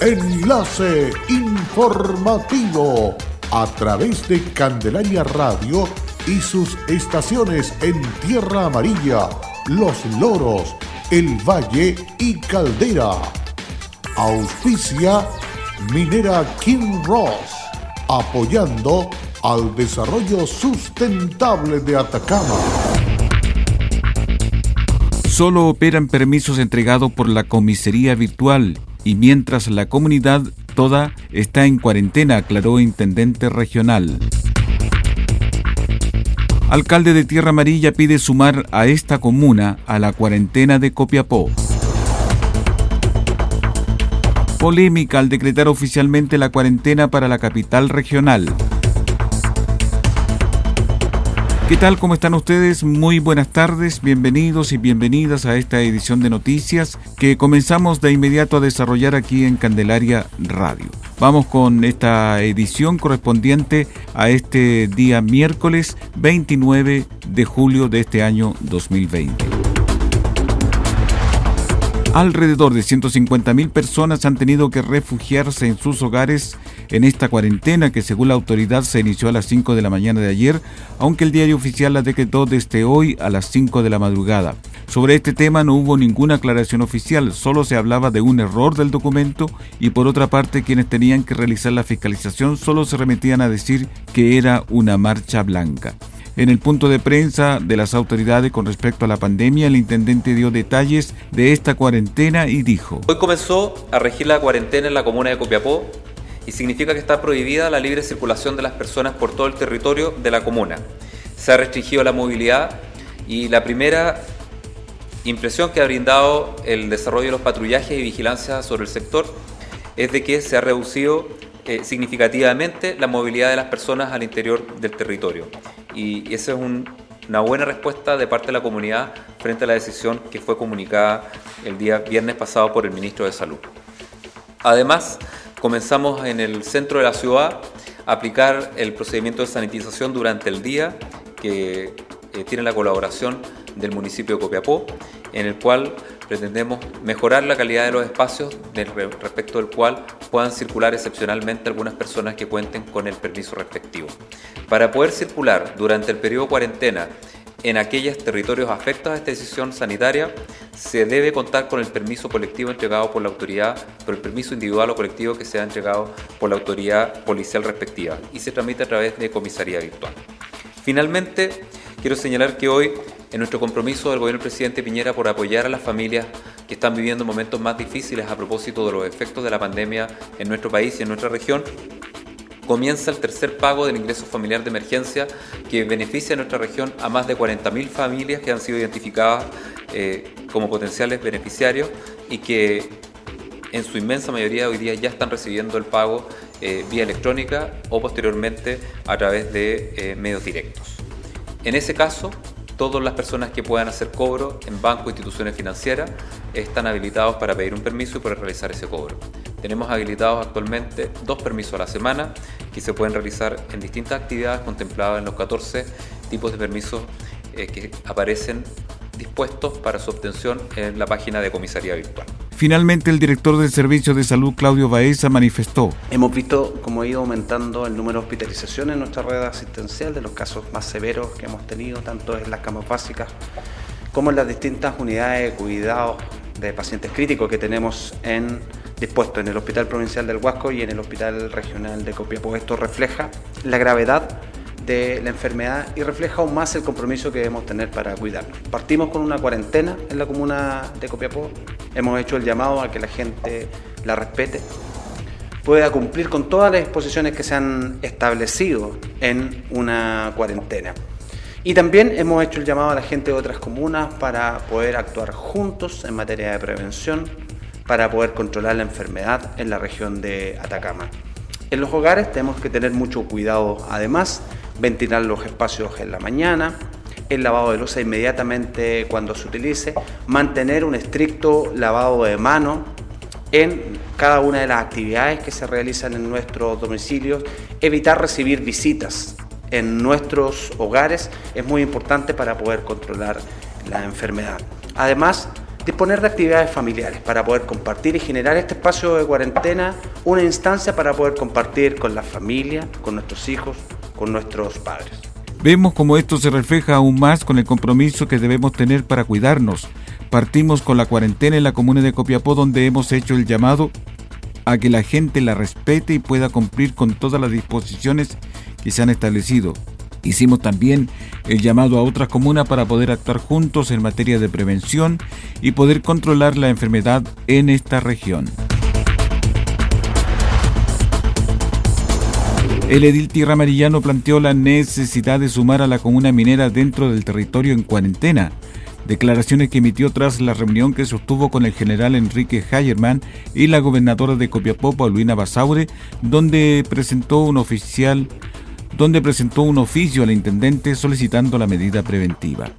Enlace informativo a través de Candelaria Radio y sus estaciones en Tierra Amarilla, Los Loros, El Valle y Caldera. Auspicia Minera King Ross, apoyando al desarrollo sustentable de Atacama. Solo operan permisos entregados por la comisaría virtual y mientras la comunidad toda está en cuarentena, aclaró intendente regional. Alcalde de Tierra Amarilla pide sumar a esta comuna a la cuarentena de Copiapó. Polémica al decretar oficialmente la cuarentena para la capital regional. ¿Qué tal? ¿Cómo están ustedes? Muy buenas tardes, bienvenidos y bienvenidas a esta edición de noticias que comenzamos de inmediato a desarrollar aquí en Candelaria Radio. Vamos con esta edición correspondiente a este día miércoles 29 de julio de este año 2020. Alrededor de 150.000 personas han tenido que refugiarse en sus hogares en esta cuarentena que según la autoridad se inició a las 5 de la mañana de ayer, aunque el diario oficial la decretó desde hoy a las 5 de la madrugada. Sobre este tema no hubo ninguna aclaración oficial, solo se hablaba de un error del documento y por otra parte quienes tenían que realizar la fiscalización solo se remitían a decir que era una marcha blanca. En el punto de prensa de las autoridades con respecto a la pandemia, el intendente dio detalles de esta cuarentena y dijo: Hoy comenzó a regir la cuarentena en la comuna de Copiapó y significa que está prohibida la libre circulación de las personas por todo el territorio de la comuna. Se ha restringido la movilidad y la primera impresión que ha brindado el desarrollo de los patrullajes y vigilancia sobre el sector es de que se ha reducido eh, significativamente la movilidad de las personas al interior del territorio. Y esa es una buena respuesta de parte de la comunidad frente a la decisión que fue comunicada el día viernes pasado por el ministro de Salud. Además, comenzamos en el centro de la ciudad a aplicar el procedimiento de sanitización durante el día que eh, tiene la colaboración del municipio de Copiapó, en el cual pretendemos mejorar la calidad de los espacios respecto del cual puedan circular excepcionalmente algunas personas que cuenten con el permiso respectivo. Para poder circular durante el periodo cuarentena en aquellos territorios afectados a esta decisión sanitaria, se debe contar con el permiso colectivo entregado por la autoridad, por el permiso individual o colectivo que sea entregado por la autoridad policial respectiva y se tramita a través de comisaría virtual. Finalmente, quiero señalar que hoy en nuestro compromiso del gobierno del presidente Piñera por apoyar a las familias que están viviendo momentos más difíciles a propósito de los efectos de la pandemia en nuestro país y en nuestra región, comienza el tercer pago del ingreso familiar de emergencia que beneficia a nuestra región a más de 40.000 familias que han sido identificadas eh, como potenciales beneficiarios y que en su inmensa mayoría hoy día ya están recibiendo el pago eh, vía electrónica o posteriormente a través de eh, medios directos. En ese caso, todas las personas que puedan hacer cobro en bancos o instituciones financieras están habilitados para pedir un permiso y poder realizar ese cobro. Tenemos habilitados actualmente dos permisos a la semana que se pueden realizar en distintas actividades contempladas en los 14 tipos de permisos eh, que aparecen dispuestos para su obtención en la página de comisaría virtual. Finalmente, el director del Servicio de Salud, Claudio Baeza, manifestó. Hemos visto cómo ha ido aumentando el número de hospitalizaciones en nuestra red asistencial, de los casos más severos que hemos tenido, tanto en las camas básicas como en las distintas unidades de cuidado de pacientes críticos que tenemos en dispuesto en el Hospital Provincial del Huasco y en el Hospital Regional de Copiapó. Esto refleja la gravedad de la enfermedad y refleja aún más el compromiso que debemos tener para cuidarnos. Partimos con una cuarentena en la comuna de Copiapó, hemos hecho el llamado a que la gente la respete, pueda cumplir con todas las disposiciones que se han establecido en una cuarentena. Y también hemos hecho el llamado a la gente de otras comunas para poder actuar juntos en materia de prevención, para poder controlar la enfermedad en la región de Atacama. En los hogares tenemos que tener mucho cuidado, además, ventilar los espacios en la mañana, el lavado de losa inmediatamente cuando se utilice, mantener un estricto lavado de manos en cada una de las actividades que se realizan en nuestros domicilios, evitar recibir visitas en nuestros hogares es muy importante para poder controlar la enfermedad. Además, disponer de actividades familiares para poder compartir y generar este espacio de cuarentena, una instancia para poder compartir con la familia, con nuestros hijos, con nuestros padres. Vemos cómo esto se refleja aún más con el compromiso que debemos tener para cuidarnos. Partimos con la cuarentena en la comuna de Copiapó donde hemos hecho el llamado a que la gente la respete y pueda cumplir con todas las disposiciones que se han establecido. Hicimos también el llamado a otras comunas para poder actuar juntos en materia de prevención y poder controlar la enfermedad en esta región. El edil Tierra Amarillano planteó la necesidad de sumar a la comuna minera dentro del territorio en cuarentena. Declaraciones que emitió tras la reunión que sostuvo con el general Enrique Hayerman y la gobernadora de Copiapó, Paulina Basaure, donde presentó un oficial donde presentó un oficio al intendente solicitando la medida preventiva.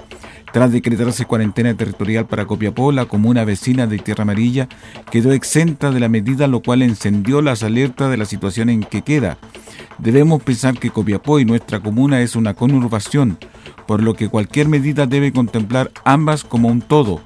Tras decretarse cuarentena territorial para Copiapó, la comuna vecina de Tierra Amarilla quedó exenta de la medida, lo cual encendió las alertas de la situación en que queda. Debemos pensar que Copiapó y nuestra comuna es una conurbación, por lo que cualquier medida debe contemplar ambas como un todo.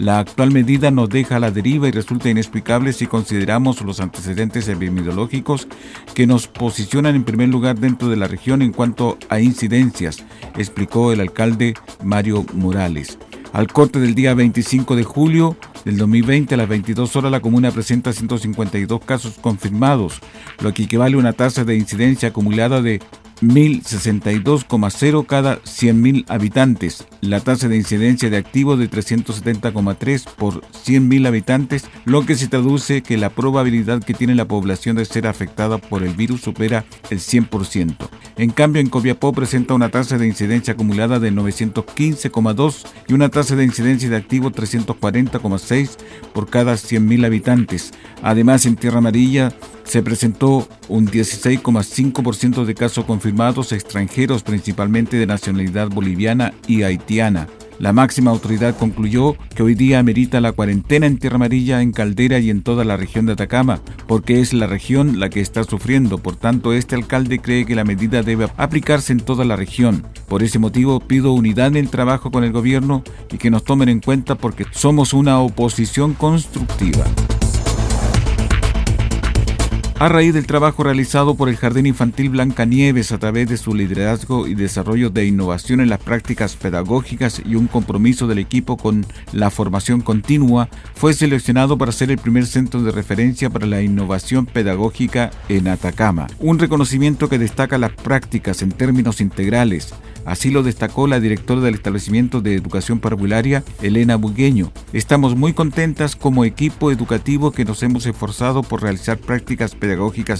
La actual medida nos deja a la deriva y resulta inexplicable si consideramos los antecedentes epidemiológicos que nos posicionan en primer lugar dentro de la región en cuanto a incidencias, explicó el alcalde Mario Morales. Al corte del día 25 de julio del 2020 a las 22 horas la comuna presenta 152 casos confirmados, lo que equivale a una tasa de incidencia acumulada de 1.062,0 cada 100.000 habitantes. La tasa de incidencia de activos de 370,3 por 100.000 habitantes, lo que se traduce que la probabilidad que tiene la población de ser afectada por el virus supera el 100%. En cambio, en Copiapó presenta una tasa de incidencia acumulada de 915,2 y una tasa de incidencia de activos 340,6 por cada 100.000 habitantes. Además, en Tierra Amarilla se presentó un 16,5% de casos confirmados extranjeros, principalmente de nacionalidad boliviana y haitiana. La máxima autoridad concluyó que hoy día amerita la cuarentena en Tierra Amarilla, en Caldera y en toda la región de Atacama, porque es la región la que está sufriendo. Por tanto, este alcalde cree que la medida debe aplicarse en toda la región. Por ese motivo, pido unidad en el trabajo con el gobierno y que nos tomen en cuenta porque somos una oposición constructiva. A raíz del trabajo realizado por el Jardín Infantil Blanca Nieves a través de su liderazgo y desarrollo de innovación en las prácticas pedagógicas y un compromiso del equipo con la formación continua, fue seleccionado para ser el primer centro de referencia para la innovación pedagógica en Atacama. Un reconocimiento que destaca las prácticas en términos integrales, Así lo destacó la directora del establecimiento de educación parvularia, Elena Bugueño. Estamos muy contentas como equipo educativo que nos hemos esforzado por realizar prácticas pedagógicas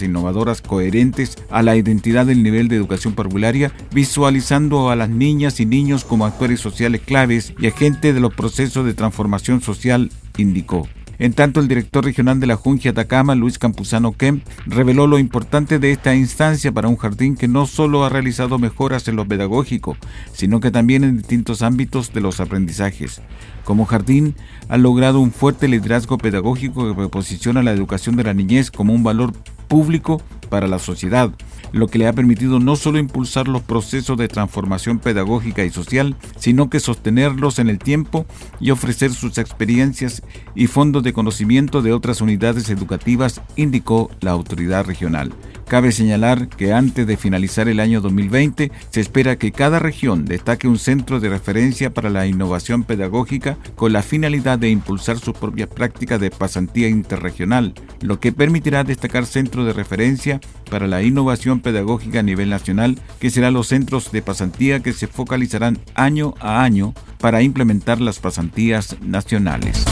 innovadoras coherentes a la identidad del nivel de educación parvularia, visualizando a las niñas y niños como actores sociales claves y agentes de los procesos de transformación social, indicó. En tanto, el director regional de la Junja Atacama, Luis Campuzano Kemp, reveló lo importante de esta instancia para un jardín que no solo ha realizado mejoras en lo pedagógico, sino que también en distintos ámbitos de los aprendizajes. Como jardín, ha logrado un fuerte liderazgo pedagógico que posiciona la educación de la niñez como un valor público para la sociedad, lo que le ha permitido no solo impulsar los procesos de transformación pedagógica y social, sino que sostenerlos en el tiempo y ofrecer sus experiencias y fondos de conocimiento de otras unidades educativas, indicó la autoridad regional. Cabe señalar que antes de finalizar el año 2020 se espera que cada región destaque un centro de referencia para la innovación pedagógica con la finalidad de impulsar sus propias prácticas de pasantía interregional, lo que permitirá destacar centros de referencia para la innovación pedagógica a nivel nacional, que serán los centros de pasantía que se focalizarán año a año para implementar las pasantías nacionales.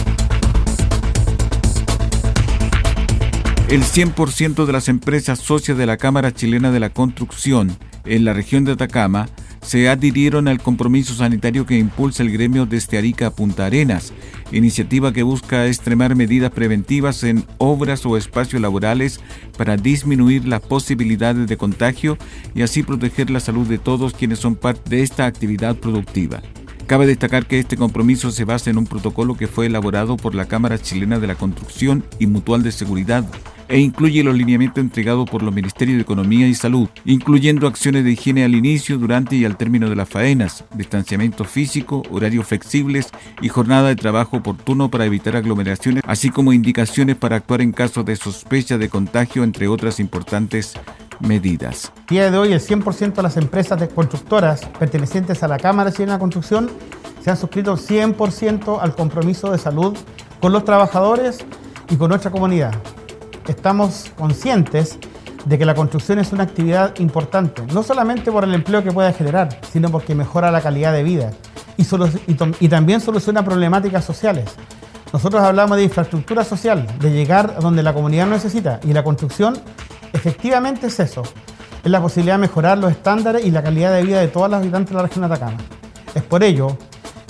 El 100% de las empresas socias de la Cámara Chilena de la Construcción en la región de Atacama se adhirieron al compromiso sanitario que impulsa el gremio desde Arica a Punta Arenas, iniciativa que busca extremar medidas preventivas en obras o espacios laborales para disminuir las posibilidades de contagio y así proteger la salud de todos quienes son parte de esta actividad productiva. Cabe destacar que este compromiso se basa en un protocolo que fue elaborado por la Cámara Chilena de la Construcción y Mutual de Seguridad e incluye los lineamientos entregados por los Ministerios de Economía y Salud, incluyendo acciones de higiene al inicio, durante y al término de las faenas, distanciamiento físico, horarios flexibles y jornada de trabajo oportuno para evitar aglomeraciones, así como indicaciones para actuar en caso de sospecha de contagio, entre otras importantes medidas. Día de hoy, el 100% de las empresas de constructoras pertenecientes a la Cámara de Construcción se han suscrito 100% al compromiso de salud con los trabajadores y con nuestra comunidad. Estamos conscientes de que la construcción es una actividad importante, no solamente por el empleo que puede generar, sino porque mejora la calidad de vida y, y también soluciona problemáticas sociales. Nosotros hablamos de infraestructura social, de llegar a donde la comunidad necesita y la construcción efectivamente es eso. Es la posibilidad de mejorar los estándares y la calidad de vida de todas las habitantes de la región de Atacama. Es por ello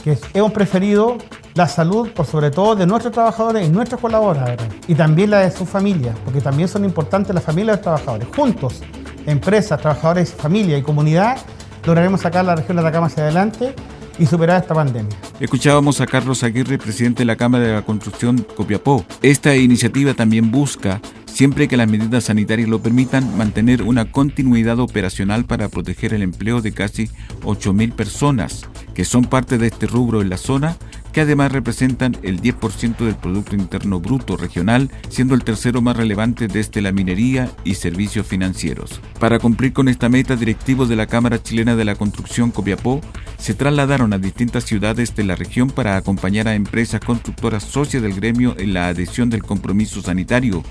que hemos preferido la salud por sobre todo de nuestros trabajadores y nuestros colaboradores y también la de sus familias, porque también son importantes las familias de los trabajadores. Juntos, empresas, trabajadores, familia y comunidad, lograremos sacar la región de Atacama hacia adelante y superar esta pandemia. Escuchábamos a Carlos Aguirre, presidente de la Cámara de la Construcción Copiapó. Esta iniciativa también busca siempre que las medidas sanitarias lo permitan, mantener una continuidad operacional para proteger el empleo de casi 8.000 personas que son parte de este rubro en la zona, que además representan el 10% del Producto Interno Bruto regional, siendo el tercero más relevante desde la minería y servicios financieros. Para cumplir con esta meta, directivos de la Cámara Chilena de la Construcción Copiapó se trasladaron a distintas ciudades de la región para acompañar a empresas constructoras socias del gremio en la adhesión del compromiso sanitario,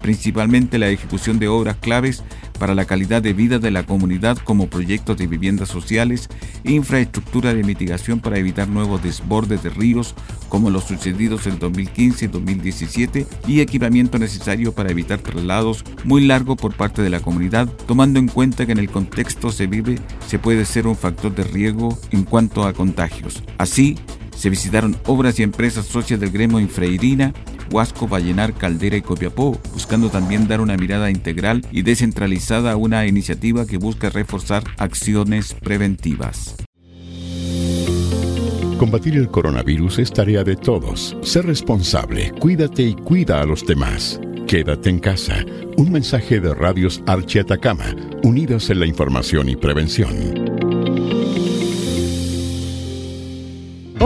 principalmente la ejecución de obras claves para la calidad de vida de la comunidad como proyectos de viviendas sociales, infraestructura de mitigación para evitar nuevos desbordes de ríos como los sucedidos en 2015 y 2017 y equipamiento necesario para evitar traslados muy largos por parte de la comunidad, tomando en cuenta que en el contexto se vive se puede ser un factor de riesgo en cuanto a contagios. Así, se visitaron obras y empresas socias del gremio Infreirina, Huasco, Vallenar, Caldera y Copiapó, buscando también dar una mirada integral y descentralizada a una iniciativa que busca reforzar acciones preventivas. Combatir el coronavirus es tarea de todos. Sé responsable, cuídate y cuida a los demás. Quédate en casa. Un mensaje de Radios Archi Atacama, unidos en la información y prevención.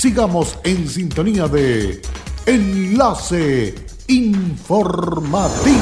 sigamos en sintonía de Enlace Informativo.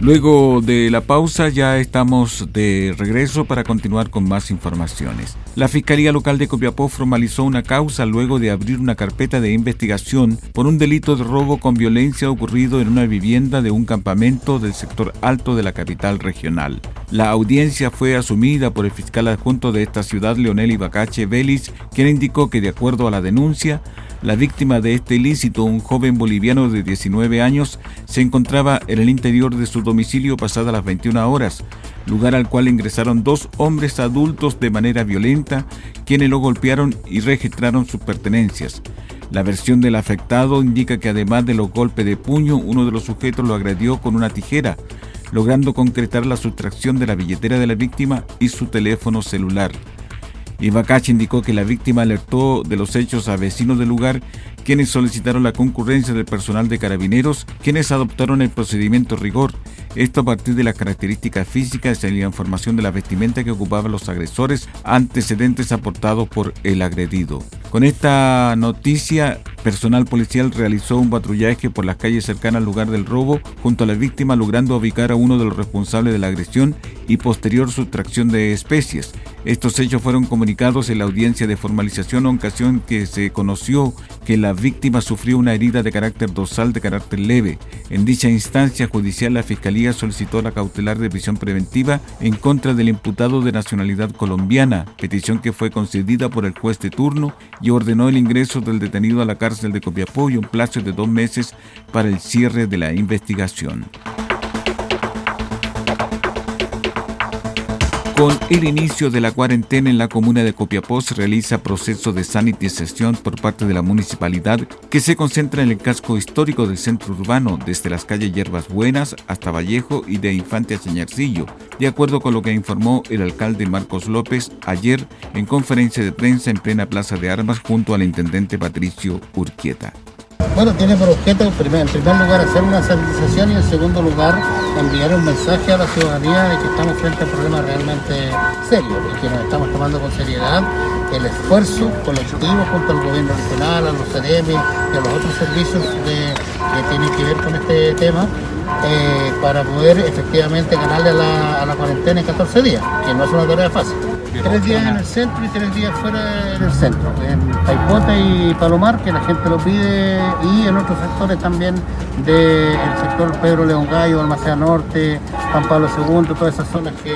Luego de la pausa ya estamos de regreso para continuar con más informaciones. La Fiscalía Local de Copiapó formalizó una causa luego de abrir una carpeta de investigación por un delito de robo con violencia ocurrido en una vivienda de un campamento del sector alto de la capital regional. La audiencia fue asumida por el fiscal adjunto de esta ciudad, Leonel Ibacache Vélez, quien indicó que de acuerdo a la denuncia, la víctima de este ilícito, un joven boliviano de 19 años, se encontraba en el interior de su domicilio pasadas las 21 horas, lugar al cual ingresaron dos hombres adultos de manera violenta, quienes lo golpearon y registraron sus pertenencias. La versión del afectado indica que además de los golpes de puño, uno de los sujetos lo agredió con una tijera, logrando concretar la sustracción de la billetera de la víctima y su teléfono celular. Ibakachi indicó que la víctima alertó de los hechos a vecinos del lugar, quienes solicitaron la concurrencia del personal de carabineros, quienes adoptaron el procedimiento rigor. Esto a partir de las características físicas y la información de la vestimenta que ocupaban los agresores, antecedentes aportados por el agredido. Con esta noticia, personal policial realizó un patrullaje por las calles cercanas al lugar del robo junto a la víctima, logrando ubicar a uno de los responsables de la agresión y posterior sustracción de especies. Estos hechos fueron comunicados en la audiencia de formalización, ocasión que se conoció que la víctima sufrió una herida de carácter dorsal de carácter leve. En dicha instancia judicial, la Fiscalía solicitó la cautelar de prisión preventiva en contra del imputado de nacionalidad colombiana, petición que fue concedida por el juez de turno y ordenó el ingreso del detenido a la cárcel de Copiapó y un plazo de dos meses para el cierre de la investigación. Con el inicio de la cuarentena en la comuna de Copiapó se realiza proceso de sanitización por parte de la municipalidad que se concentra en el casco histórico del centro urbano, desde las calles Hierbas Buenas hasta Vallejo y de Infante a Señarcillo, de acuerdo con lo que informó el alcalde Marcos López ayer en conferencia de prensa en plena Plaza de Armas junto al intendente Patricio Urquieta. Bueno, tiene por objeto, en primer lugar, hacer una sanitización y en segundo lugar, enviar un mensaje a la ciudadanía de que estamos frente a un problema realmente serio y que nos estamos tomando con seriedad el esfuerzo colectivo junto al gobierno regional, a los CDM y a los otros servicios que tienen que ver con este tema eh, para poder efectivamente ganarle a la, a la cuarentena en 14 días, que no es una tarea fácil. Tres días en el centro y tres días fuera del centro, en Taipota y Palomar, que la gente lo pide, y en otros sectores también del sector Pedro León Gallo, Almacea Norte, Juan Pablo II, todas esas zonas que,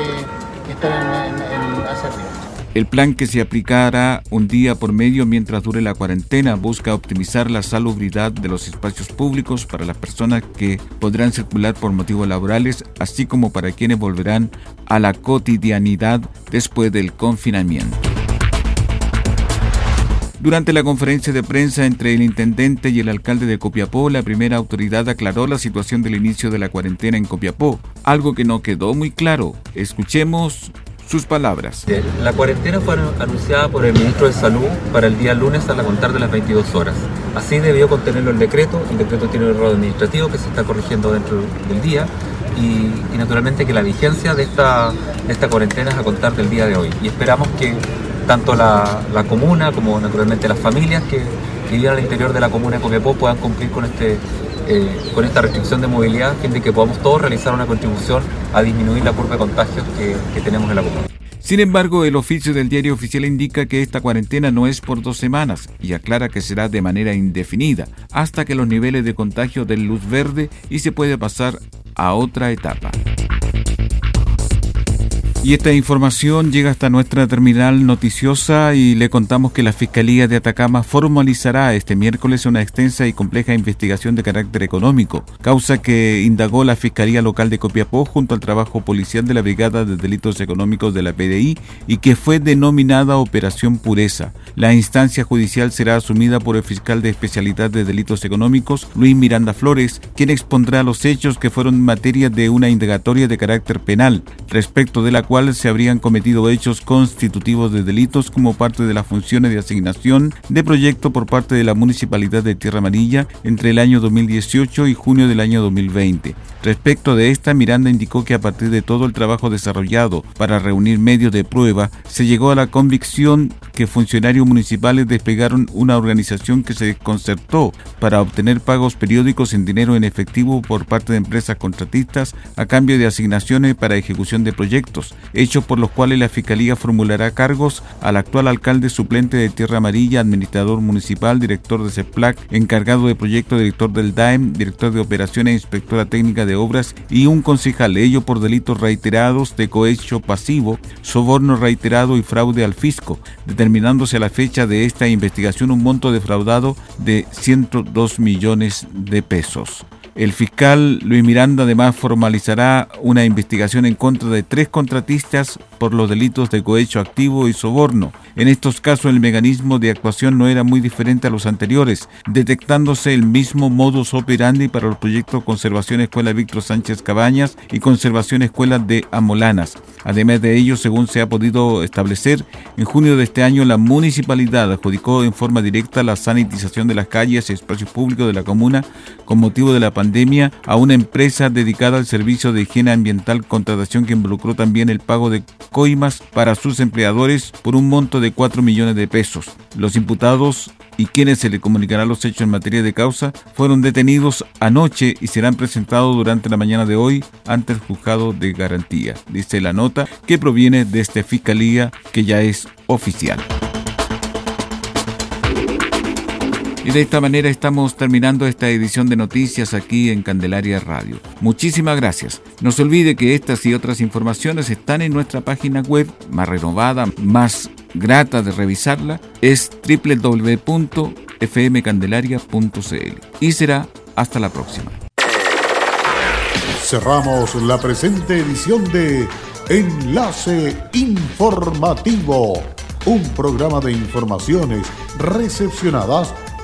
están en, en, hacia el plan que se aplicará un día por medio mientras dure la cuarentena busca optimizar la salubridad de los espacios públicos para las personas que podrán circular por motivos laborales, así como para quienes volverán a la cotidianidad después del confinamiento. Durante la conferencia de prensa entre el intendente y el alcalde de Copiapó, la primera autoridad aclaró la situación del inicio de la cuarentena en Copiapó, algo que no quedó muy claro. Escuchemos sus palabras. La cuarentena fue anunciada por el ministro de Salud para el día lunes a la contar de las 22 horas. Así debió contenerlo el decreto. El decreto tiene un error administrativo que se está corrigiendo dentro del día y, naturalmente que la vigencia de esta, esta cuarentena es a contar del día de hoy. Y esperamos que tanto la, comuna como naturalmente las familias que, viven al interior de la comuna de Copiapó puedan cumplir con este eh, con esta restricción de movilidad, a que podamos todos realizar una contribución a disminuir la curva de contagios que, que tenemos en la comuna. Sin embargo, el oficio del diario oficial indica que esta cuarentena no es por dos semanas y aclara que será de manera indefinida hasta que los niveles de contagio den luz verde y se puede pasar a otra etapa. Y esta información llega hasta nuestra terminal noticiosa y le contamos que la Fiscalía de Atacama formalizará este miércoles una extensa y compleja investigación de carácter económico, causa que indagó la Fiscalía Local de Copiapó junto al trabajo policial de la Brigada de Delitos Económicos de la PDI y que fue denominada Operación Pureza. La instancia judicial será asumida por el fiscal de especialidad de delitos económicos, Luis Miranda Flores, quien expondrá los hechos que fueron materia de una indagatoria de carácter penal, respecto de la cual se habrían cometido hechos constitutivos de delitos como parte de las funciones de asignación de proyecto por parte de la Municipalidad de Tierra Amarilla entre el año 2018 y junio del año 2020. Respecto de esta, Miranda indicó que a partir de todo el trabajo desarrollado para reunir medios de prueba, se llegó a la convicción que funcionarios municipales despegaron una organización que se desconcertó para obtener pagos periódicos en dinero en efectivo por parte de empresas contratistas a cambio de asignaciones para ejecución de proyectos, hechos por los cuales la Fiscalía formulará cargos al actual alcalde suplente de Tierra Amarilla, administrador municipal, director de CEPLAC, encargado de proyecto, director del DAEM, director de operaciones inspectora técnica de obras y un concejal, ello por delitos reiterados de cohecho pasivo, soborno reiterado y fraude al fisco, determinándose a la fecha de esta investigación un monto defraudado de 102 millones de pesos. El fiscal Luis Miranda además formalizará una investigación en contra de tres contratistas por los delitos de cohecho activo y soborno. En estos casos el mecanismo de actuación no era muy diferente a los anteriores, detectándose el mismo modus operandi para los proyectos Conservación Escuela Víctor Sánchez Cabañas y Conservación Escuela de Amolanas. Además de ello, según se ha podido establecer, en junio de este año la municipalidad adjudicó en forma directa la sanitización de las calles y espacios públicos de la comuna con motivo de la pandemia a una empresa dedicada al servicio de higiene ambiental, contratación que involucró también el pago de coimas para sus empleadores por un monto de 4 millones de pesos. Los imputados y quienes se le comunicarán los hechos en materia de causa fueron detenidos anoche y serán presentados durante la mañana de hoy ante el juzgado de garantía, dice la nota que proviene de esta fiscalía que ya es oficial. Y de esta manera estamos terminando esta edición de noticias aquí en Candelaria Radio. Muchísimas gracias. No se olvide que estas y otras informaciones están en nuestra página web más renovada, más grata de revisarla, es www.fmcandelaria.cl. Y será hasta la próxima. Cerramos la presente edición de Enlace Informativo, un programa de informaciones recepcionadas